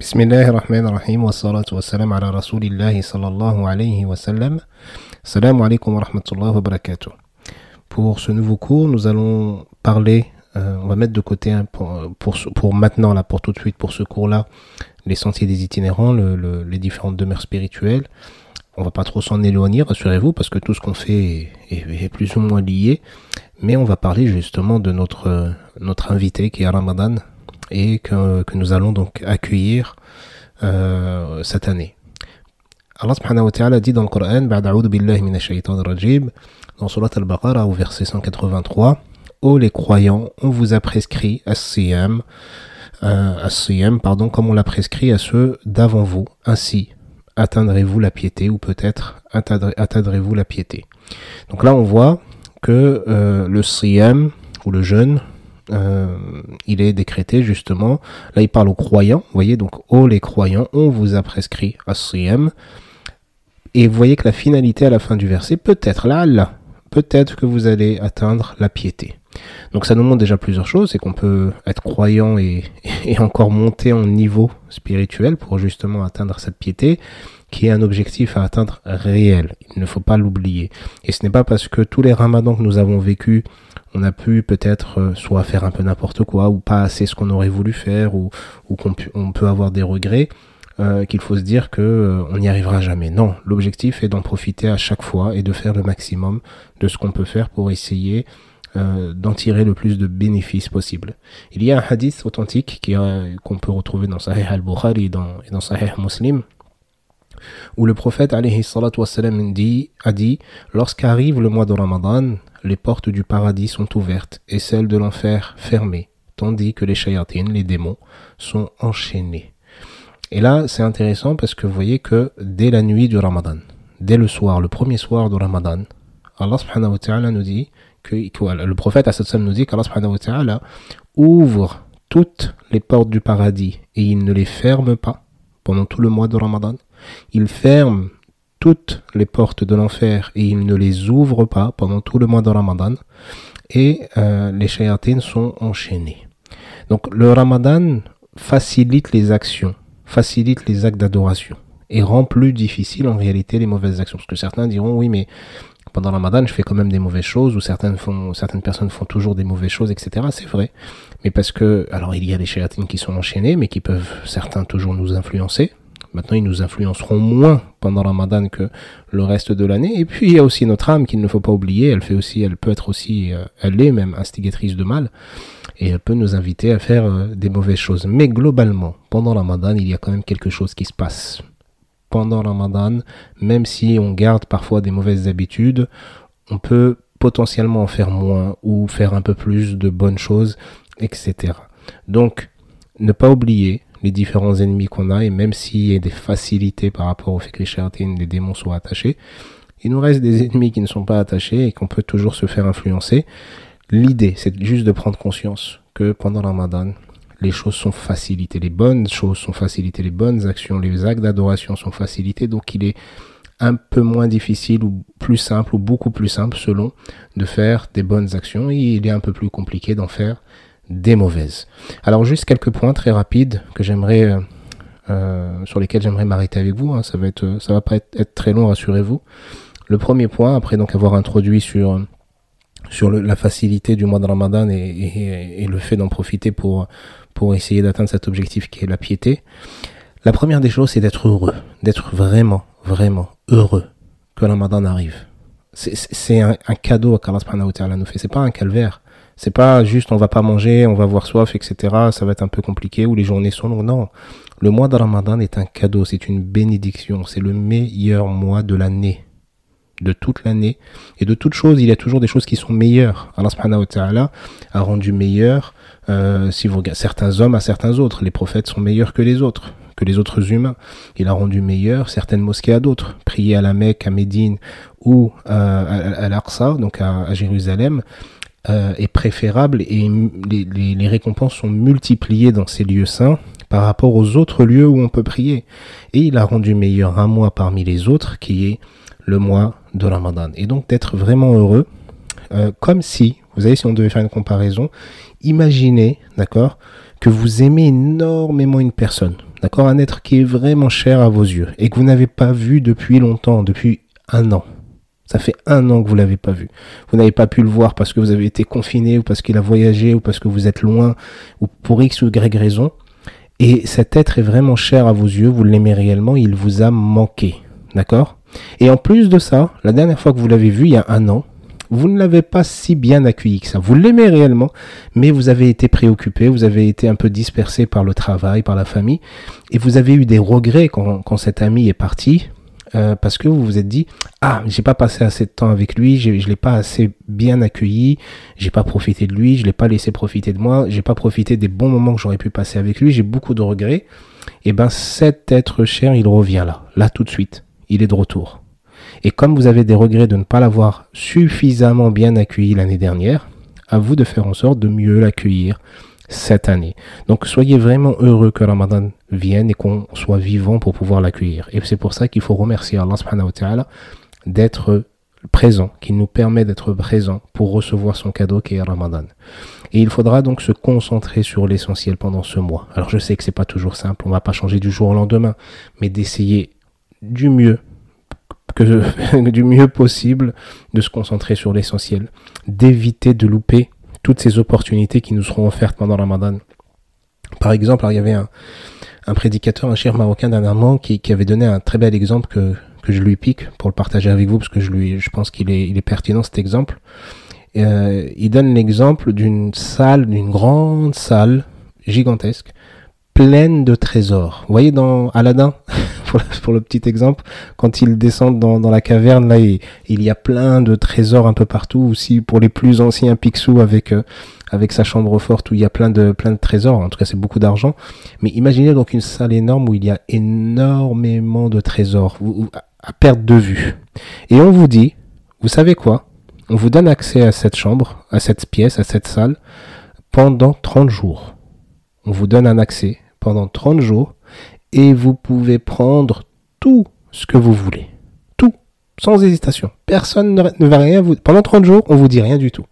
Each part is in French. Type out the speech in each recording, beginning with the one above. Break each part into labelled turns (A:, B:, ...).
A: بسم الله الرحمن الرحيم والصلاة والسلام على رسول الله صلى الله عليه وسلم السلام عليكم ورحمة الله وبركاته Pour ce nouveau cours, nous allons parler, euh, on va mettre de côté hein, pour, pour, pour, maintenant, là, pour tout de suite, pour ce cours-là, les sentiers des itinérants, le, le, les différentes demeures spirituelles. On va pas trop s'en éloigner, rassurez-vous, parce que tout ce qu'on fait est, est, est, plus ou moins lié. Mais on va parler justement de notre, notre invité qui est Ramadan, et que, que nous allons donc accueillir euh, cette année. Allah subhanahu wa ta'ala dit dans le Coran, dans Surat al-Baqarah au verset 183, Ô les croyants, on vous a prescrit as-siyam, euh, as pardon, comme on l'a prescrit à ceux d'avant vous. Ainsi, atteindrez-vous la piété, ou peut-être atteindrez-vous la piété. Donc là, on voit que euh, le siyam, ou le jeûne, euh, il est décrété justement, là il parle aux croyants, vous voyez, donc oh les croyants, on vous a prescrit as-siyam, et vous voyez que la finalité à la fin du verset, peut-être là, là, peut-être que vous allez atteindre la piété. Donc ça nous montre déjà plusieurs choses, c'est qu'on peut être croyant et, encore monter en niveau spirituel pour justement atteindre cette piété, qui est un objectif à atteindre réel. Il ne faut pas l'oublier. Et ce n'est pas parce que tous les ramadans que nous avons vécus on a pu peut-être euh, soit faire un peu n'importe quoi ou pas assez ce qu'on aurait voulu faire ou, ou qu'on on peut avoir des regrets euh, qu'il faut se dire que euh, on n'y arrivera jamais. Non, l'objectif est d'en profiter à chaque fois et de faire le maximum de ce qu'on peut faire pour essayer euh, d'en tirer le plus de bénéfices possible. Il y a un hadith authentique qui qu'on peut retrouver dans Sahih al-Bukhari et dans, et dans Sahih Muslim où le prophète a dit lorsqu'arrive le mois de Ramadan les portes du paradis sont ouvertes et celles de l'enfer fermées, tandis que les shayatines, les démons, sont enchaînés. Et là, c'est intéressant parce que vous voyez que dès la nuit du Ramadan, dès le soir, le premier soir du Ramadan, Allah subhanahu wa nous dit que, le prophète nous dit qu'Allah subhanahu ouvre toutes les portes du paradis et il ne les ferme pas pendant tout le mois de Ramadan. Il ferme toutes les portes de l'enfer et il ne les ouvre pas pendant tout le mois de Ramadan et euh, les shayatines sont enchaînés. Donc le Ramadan facilite les actions, facilite les actes d'adoration et rend plus difficile en réalité les mauvaises actions. Parce que certains diront oui mais pendant le Ramadan je fais quand même des mauvaises choses ou certaines, font, certaines personnes font toujours des mauvaises choses etc. C'est vrai. Mais parce que alors il y a des shayatines qui sont enchaînés mais qui peuvent certains toujours nous influencer Maintenant, ils nous influenceront moins pendant Ramadan que le reste de l'année. Et puis, il y a aussi notre âme qu'il ne faut pas oublier. Elle fait aussi, elle peut être aussi, euh, elle est même instigatrice de mal. Et elle peut nous inviter à faire euh, des mauvaises choses. Mais globalement, pendant Ramadan, il y a quand même quelque chose qui se passe. Pendant Ramadan, même si on garde parfois des mauvaises habitudes, on peut potentiellement en faire moins ou faire un peu plus de bonnes choses, etc. Donc, ne pas oublier les différents ennemis qu'on a, et même s'il y a des facilités par rapport au fait que les shayatin, les démons soient attachés, il nous reste des ennemis qui ne sont pas attachés et qu'on peut toujours se faire influencer. L'idée, c'est juste de prendre conscience que pendant le Ramadan, les choses sont facilitées, les bonnes choses sont facilitées, les bonnes actions, les actes d'adoration sont facilités, donc il est un peu moins difficile ou plus simple ou beaucoup plus simple selon de faire des bonnes actions et il est un peu plus compliqué d'en faire des mauvaises. Alors juste quelques points très rapides que j'aimerais euh, euh, sur lesquels j'aimerais m'arrêter avec vous. Hein. Ça va être, ça va pas être, très long, rassurez-vous. Le premier point, après donc avoir introduit sur sur la facilité du mois de Ramadan et, et, le fait d'en profiter pour pour essayer d'atteindre cet objectif qui est la piété. La première des choses, c'est d'être heureux, d'être vraiment, vraiment heureux que Ramadan arrive. C'est un, un, cadeau qu'Allah nous fait. C'est pas un calvaire. C'est pas juste on va pas manger, on va avoir soif, etc. Ça va être un peu compliqué ou les journées sont longues. Non. Le mois de Ramadan est un cadeau, c'est une bénédiction. C'est le meilleur mois de l'année. De toute l'année. Et de toute chose, il y a toujours des choses qui sont meilleures. Allah subhanahu wa ta'ala a rendu meilleur, euh, si vous regardez, certains hommes à certains autres. Les prophètes sont meilleurs que les autres que les autres humains. Il a rendu meilleur certaines mosquées à d'autres. Prier à la Mecque, à Médine ou euh, à, l'Aqsa, donc à, à Jérusalem, est préférable et les, récompenses sont multipliées dans ces lieux saints par rapport aux autres lieux où on peut prier. Et il a rendu meilleur un mois parmi les autres qui est le mois de Ramadan. Et donc d'être vraiment heureux, euh, comme si, vous savez, si on devait faire une comparaison, imaginez, d'accord, que vous aimez énormément une personne, d'accord Un être qui est vraiment cher à vos yeux et que vous n'avez pas vu depuis longtemps, depuis un an. Ça fait un an que vous l'avez pas vu. Vous n'avez pas pu le voir parce que vous avez été confiné ou parce qu'il a voyagé ou parce que vous êtes loin ou pour X ou Y raison. Et cet être est vraiment cher à vos yeux, vous l'aimez réellement, il vous a manqué. D'accord? Et en plus de ça, la dernière fois que vous l'avez vu, il y a un an, vous ne l'avez pas si bien accueilli que ça. Vous l'aimez réellement, mais vous avez été préoccupé, vous avez été un peu dispersé par le travail, par la famille, et vous avez eu des regrets quand, quand cet ami est parti, euh, parce que vous vous êtes dit ah j'ai pas passé assez de temps avec lui, je l'ai pas assez bien accueilli, j'ai pas profité de lui, je l'ai pas laissé profiter de moi, j'ai pas profité des bons moments que j'aurais pu passer avec lui, j'ai beaucoup de regrets. Et ben cet être cher il revient là, là tout de suite, il est de retour. Et comme vous avez des regrets de ne pas l'avoir suffisamment bien accueilli l'année dernière, à vous de faire en sorte de mieux l'accueillir cette année. Donc soyez vraiment heureux que Ramadan vienne et qu'on soit vivant pour pouvoir l'accueillir. Et c'est pour ça qu'il faut remercier Allah subhanahu wa ta'ala d'être présent, qui nous permet d'être présent pour recevoir son cadeau qui est Ramadan. Et il faudra donc se concentrer sur l'essentiel pendant ce mois. Alors je sais que c'est pas toujours simple, on va pas changer du jour au lendemain, mais d'essayer du mieux que du mieux possible de se concentrer sur l'essentiel, d'éviter de louper toutes ces opportunités qui nous seront offertes pendant Ramadan. Par exemple, il y avait un, prédicateur, un cher marocain dernièrement, qui, qui avait donné un très bel exemple que, que je lui pique pour le partager avec vous, parce que je, lui, je pense qu'il est, il est pertinent cet exemple. Euh, il donne l'exemple d'une salle, d'une grande salle gigantesque, pleine de trésors. Vous voyez dans Aladdin, pour, le petit exemple, quand ils descendent dans, la caverne, là, il, y a plein de trésors un peu partout. Aussi pour les plus anciens Picsou avec euh, avec sa chambre forte où il y a plein de plein de trésors. En tout cas, c'est beaucoup d'argent. Mais imaginez donc une salle énorme où il y a énormément de trésors à perte de vue. Et on vous dit, vous savez quoi? On vous donne accès à cette chambre, à cette pièce, à cette salle pendant 30 jours. On vous donne un accès pendant 30 jours et vous pouvez prendre tout ce que vous voulez. Tout. Sans hésitation. Personne ne va rien vous... Pendant 30 jours, on vous dit rien du tout.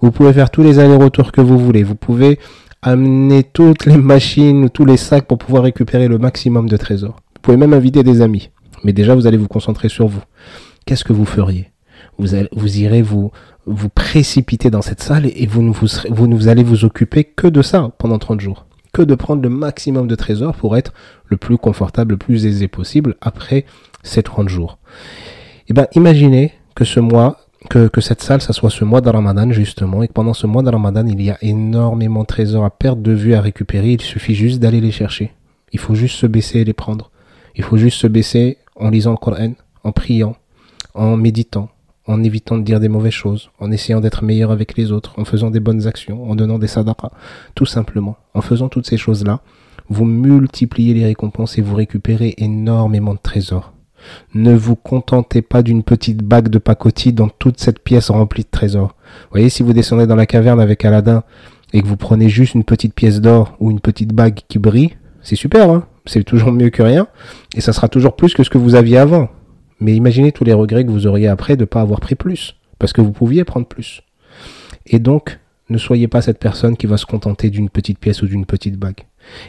A: Vous pouvez faire tous les allers-retours que vous voulez. Vous pouvez amener toutes les machines, tous les sacs pour pouvoir récupérer le maximum de trésors. Vous pouvez même inviter des amis. Mais déjà, vous allez vous concentrer sur vous. Qu'est-ce que vous feriez? Vous, allez, vous irez vous, vous précipiter dans cette salle et vous ne vous, vous vous allez vous occuper que de ça pendant 30 jours que de prendre le maximum de trésors pour être le plus confortable, le plus aisé possible après ces 30 jours. Et eh ben, imaginez que ce mois, que, que cette salle, ça soit ce mois de Ramadan justement, et que pendant ce mois de Ramadan, il y a énormément de trésors à perdre de vue, à récupérer. Il suffit juste d'aller les chercher. Il faut juste se baisser et les prendre. Il faut juste se baisser en lisant le Coran, en priant, en méditant, en évitant de dire des mauvaises choses, en essayant d'être meilleur avec les autres, en faisant des bonnes actions, en donnant des sadaqas, tout simplement. En faisant toutes ces choses-là, vous multipliez les récompenses et vous récupérez énormément de trésors. Ne vous contentez pas d'une petite bague de pacotille dans toute cette pièce remplie de trésors. Vous voyez, si vous descendez dans la caverne avec Aladdin et que vous prenez juste une petite pièce d'or ou une petite bague qui brille, c'est super, hein c'est toujours mieux que rien, et ça sera toujours plus que ce que vous aviez avant. Mais imaginez tous les regrets que vous auriez après de ne pas avoir pris plus, parce que vous pouviez prendre plus. Et donc, ne soyez pas cette personne qui va se contenter d'une petite pièce ou d'une petite bague.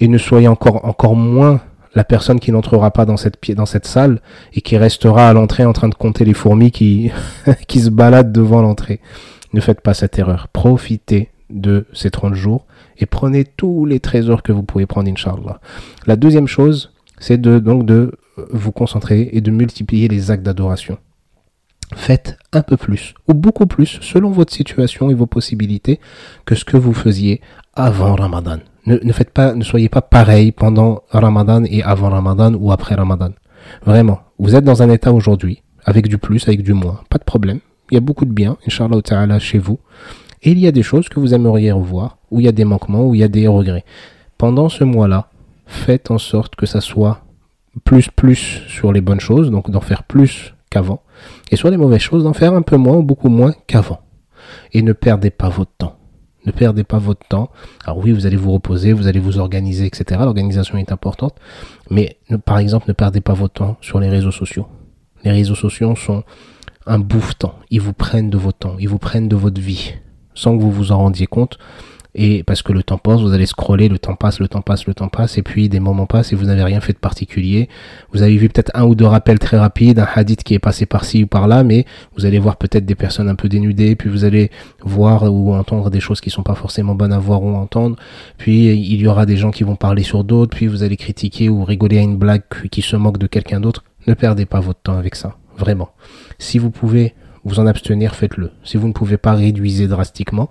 A: Et ne soyez encore, moins la personne qui n'entrera pas dans cette, salle et qui restera à l'entrée en train de compter les fourmis qui, se baladent devant l'entrée. Ne faites pas cette erreur. Profitez de ces 30 jours et prenez tous les trésors que vous pouvez prendre, Inch'Allah. La deuxième chose, c'est donc de vous concentrer et de multiplier les actes d'adoration. Faites un peu plus, ou beaucoup plus, selon votre situation et vos possibilités, que ce que vous faisiez avant Ramadan. Ne, faites pas, ne soyez pas pareil pendant Ramadan et avant Ramadan ou après Ramadan. Vraiment, vous êtes dans un état aujourd'hui, avec du plus, avec du moins, pas de problème. Il y a beaucoup de bien, Inch'Allah Ta'ala, chez vous. Et il y a des choses que vous aimeriez revoir, où il y a des manquements, où il y a des regrets. Pendant ce mois-là, faites en sorte que ça soit plus plus sur les bonnes choses, donc d'en faire plus qu'avant, et sur les mauvaises choses, d'en faire un peu moins ou beaucoup moins qu'avant. Et ne perdez pas votre temps. Ne perdez pas votre temps. Alors oui, vous allez vous reposer, vous allez vous organiser, etc. L'organisation est importante. Mais par exemple, ne perdez pas votre temps sur les réseaux sociaux. Les réseaux sociaux sont un bouffe-temps. Ils vous prennent de votre temps, ils vous prennent de votre vie, sans que vous vous en rendiez compte. Et parce que le temps passe, vous allez scroller, le temps passe, le temps passe, le temps passe, et puis des moments passent et vous n'avez rien fait de particulier. Vous avez vu peut-être un ou deux rappels très rapides, un hadith qui est passé par-ci ou par-là, mais vous allez voir peut-être des personnes un peu dénudées, puis vous allez voir ou entendre des choses qui sont pas forcément bonnes à voir ou entendre. Puis il y aura des gens qui vont parler sur d'autres, puis vous allez critiquer ou rigoler à une blague qui se moque de quelqu'un d'autre. Ne perdez pas votre temps avec ça, vraiment. Si vous pouvez vous en abstenir, faites-le. Si vous ne pouvez pas, réduisez drastiquement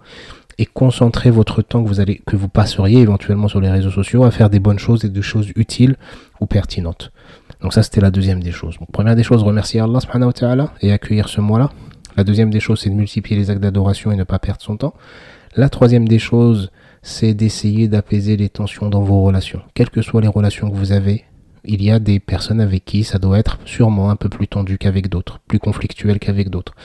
A: et concentrez votre temps que vous allez, que vous passeriez éventuellement sur les réseaux sociaux à faire des bonnes choses et des choses utiles ou pertinentes. Donc ça, c'était la deuxième des choses. première des choses, remercier Allah subhanahu wa ta'ala et accueillir ce mois-là. La deuxième des choses, c'est de multiplier les actes d'adoration et ne pas perdre son temps. La troisième des choses, c'est d'essayer d'apaiser les tensions dans vos relations. Quelles que soient les relations que vous avez, il y a des personnes avec qui ça doit être sûrement un peu plus tendu qu'avec d'autres, plus conflictuel qu'avec d'autres.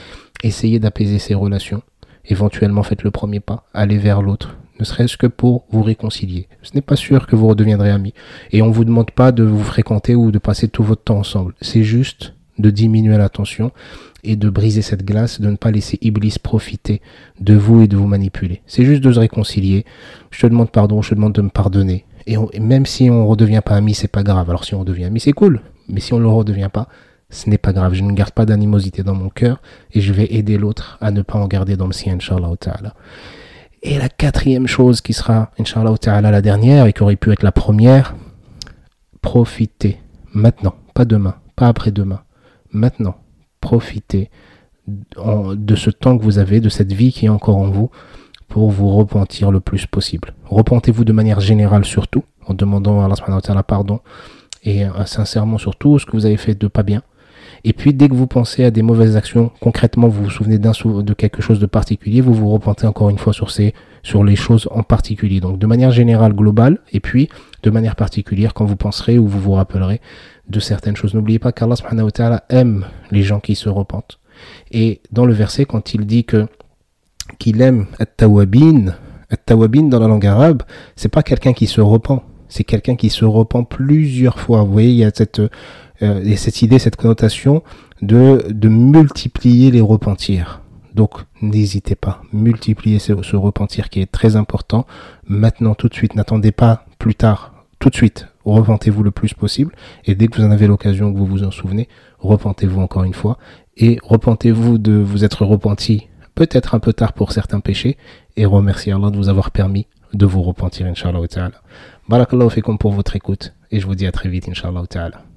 A: Essayez d'apaiser ces relations. Éventuellement, faites le premier pas, allez vers l'autre, ne serait-ce que pour vous réconcilier. Ce n'est pas sûr que vous redeviendrez amis. Et on ne vous demande pas de vous fréquenter ou de passer tout votre temps ensemble. C'est juste de diminuer la tension et de briser cette glace, de ne pas laisser Iblis profiter de vous et de vous manipuler. C'est juste de se réconcilier. Je te demande pardon, je te demande de me pardonner. Et, même si on ne redevient pas ami, c'est pas grave. Alors si on redevient ami, c'est cool. Mais si on ne le redevient pas, ce n'est pas grave. Je ne garde pas d'animosité dans mon cœur et je vais aider l'autre à ne pas en garder dans le sien, Inch'Allah. Et la quatrième chose qui sera, Inch'Allah la dernière et qui aurait pu être la première, profitez maintenant, pas demain, pas après-demain, maintenant, profitez de ce temps que vous avez, de cette vie qui est encore en vous, pour vous repentir le plus possible. Repentez-vous de manière générale surtout, en demandant à Allah pardon, et euh, sincèrement sur tout ce que vous avez fait de pas bien. Et puis dès que vous pensez à des mauvaises actions, concrètement vous vous souvenez d'un de quelque chose de particulier, vous vous repentez encore une fois sur ces sur les choses en particulier. Donc de manière générale globale et puis de manière particulière quand vous penserez ou vous vous rappellerez de certaines choses. N'oubliez pas qu'Allah aime les gens qui se repentent. Et dans le verset quand il dit que qu'il aime at-tawabin, at-tawabin dans la langue arabe, c'est pas quelqu'un qui se repent, c'est quelqu'un qui se repent plusieurs fois. Vous voyez, il y a cette, euh, cette idée, cette connotation de, de multiplier les repentirs. Donc n'hésitez pas, multipliez ce, ce, repentir qui est très important. Maintenant, tout de suite, n'attendez pas plus tard, tout de suite, repentez-vous le plus possible. Et dès que vous en avez l'occasion, que vous vous en souvenez, repentez-vous encore une fois. Et repentez-vous de vous être repenti peut-être un peu tard pour certains péchés, et remercier Allah de vous avoir permis de vous repentir, Inch'Allah ta'ala. Barakallahu fikum pour votre écoute, et je vous dis à très vite, Inch'Allah.